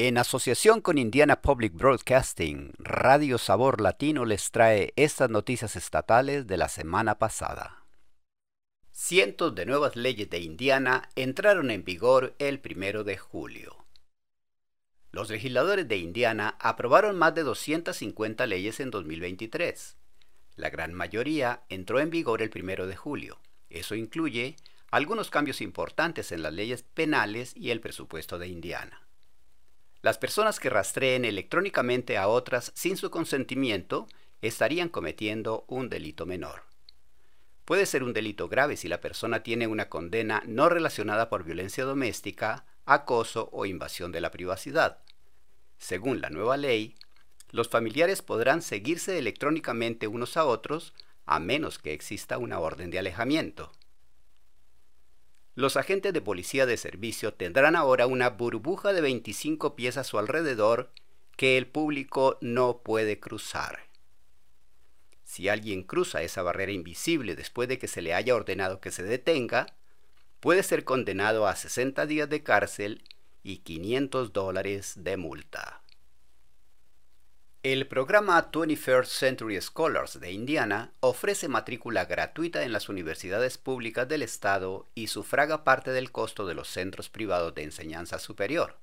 En asociación con Indiana Public Broadcasting, Radio Sabor Latino les trae estas noticias estatales de la semana pasada. Cientos de nuevas leyes de Indiana entraron en vigor el primero de julio. Los legisladores de Indiana aprobaron más de 250 leyes en 2023. La gran mayoría entró en vigor el primero de julio. Eso incluye algunos cambios importantes en las leyes penales y el presupuesto de Indiana. Las personas que rastreen electrónicamente a otras sin su consentimiento estarían cometiendo un delito menor. Puede ser un delito grave si la persona tiene una condena no relacionada por violencia doméstica, acoso o invasión de la privacidad. Según la nueva ley, los familiares podrán seguirse electrónicamente unos a otros a menos que exista una orden de alejamiento. Los agentes de policía de servicio tendrán ahora una burbuja de 25 pies a su alrededor que el público no puede cruzar. Si alguien cruza esa barrera invisible después de que se le haya ordenado que se detenga, puede ser condenado a 60 días de cárcel y 500 dólares de multa. El programa 21st Century Scholars de Indiana ofrece matrícula gratuita en las universidades públicas del estado y sufraga parte del costo de los centros privados de enseñanza superior.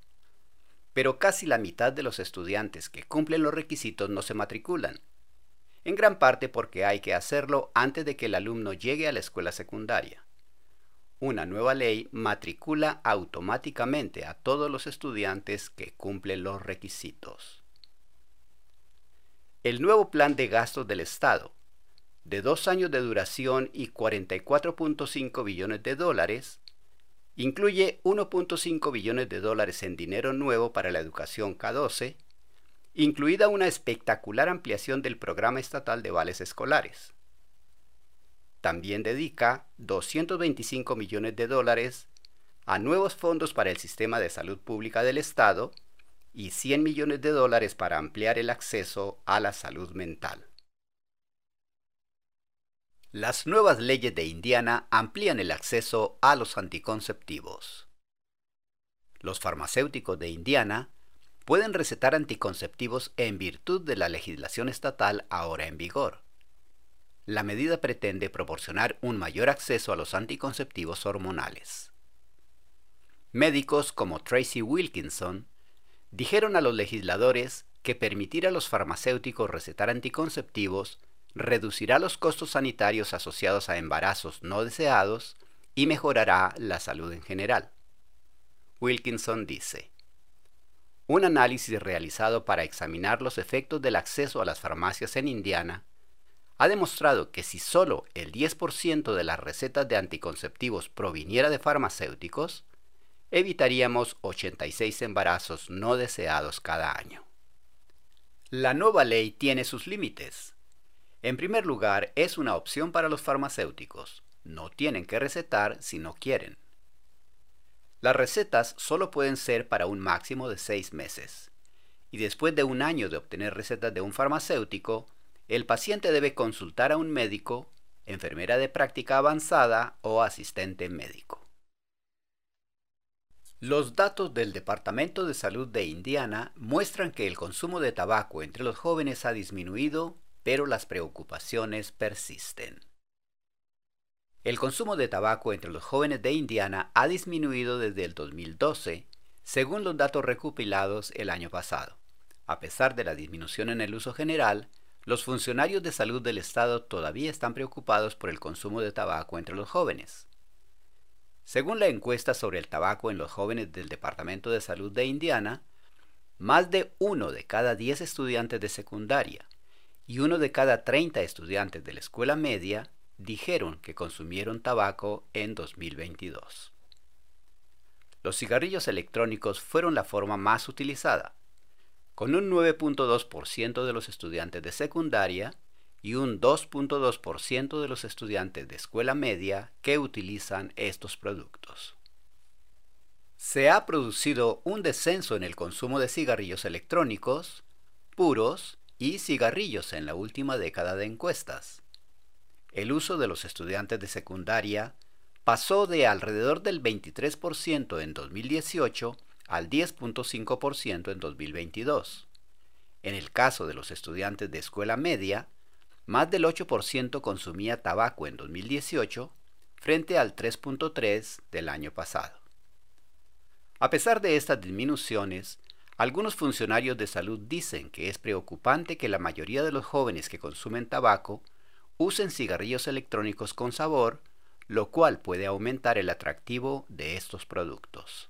Pero casi la mitad de los estudiantes que cumplen los requisitos no se matriculan, en gran parte porque hay que hacerlo antes de que el alumno llegue a la escuela secundaria. Una nueva ley matricula automáticamente a todos los estudiantes que cumplen los requisitos. El nuevo plan de gastos del Estado, de dos años de duración y 44.5 billones de dólares, incluye 1.5 billones de dólares en dinero nuevo para la educación K12, incluida una espectacular ampliación del programa estatal de vales escolares. También dedica 225 millones de dólares a nuevos fondos para el sistema de salud pública del Estado y 100 millones de dólares para ampliar el acceso a la salud mental. Las nuevas leyes de Indiana amplían el acceso a los anticonceptivos. Los farmacéuticos de Indiana pueden recetar anticonceptivos en virtud de la legislación estatal ahora en vigor. La medida pretende proporcionar un mayor acceso a los anticonceptivos hormonales. Médicos como Tracy Wilkinson dijeron a los legisladores que permitir a los farmacéuticos recetar anticonceptivos reducirá los costos sanitarios asociados a embarazos no deseados y mejorará la salud en general. Wilkinson dice, un análisis realizado para examinar los efectos del acceso a las farmacias en Indiana ha demostrado que si solo el 10% de las recetas de anticonceptivos proviniera de farmacéuticos, evitaríamos 86 embarazos no deseados cada año. La nueva ley tiene sus límites. En primer lugar, es una opción para los farmacéuticos. No tienen que recetar si no quieren. Las recetas solo pueden ser para un máximo de seis meses. Y después de un año de obtener recetas de un farmacéutico, el paciente debe consultar a un médico, enfermera de práctica avanzada o asistente médico. Los datos del Departamento de Salud de Indiana muestran que el consumo de tabaco entre los jóvenes ha disminuido, pero las preocupaciones persisten. El consumo de tabaco entre los jóvenes de Indiana ha disminuido desde el 2012, según los datos recopilados el año pasado. A pesar de la disminución en el uso general, los funcionarios de salud del Estado todavía están preocupados por el consumo de tabaco entre los jóvenes. Según la encuesta sobre el tabaco en los jóvenes del Departamento de Salud de Indiana, más de uno de cada diez estudiantes de secundaria y uno de cada 30 estudiantes de la escuela media dijeron que consumieron tabaco en 2022. Los cigarrillos electrónicos fueron la forma más utilizada, con un 9.2% de los estudiantes de secundaria y un 2.2% de los estudiantes de escuela media que utilizan estos productos. Se ha producido un descenso en el consumo de cigarrillos electrónicos, puros y cigarrillos en la última década de encuestas. El uso de los estudiantes de secundaria pasó de alrededor del 23% en 2018 al 10.5% en 2022. En el caso de los estudiantes de escuela media, más del 8% consumía tabaco en 2018 frente al 3.3% del año pasado. A pesar de estas disminuciones, algunos funcionarios de salud dicen que es preocupante que la mayoría de los jóvenes que consumen tabaco usen cigarrillos electrónicos con sabor, lo cual puede aumentar el atractivo de estos productos.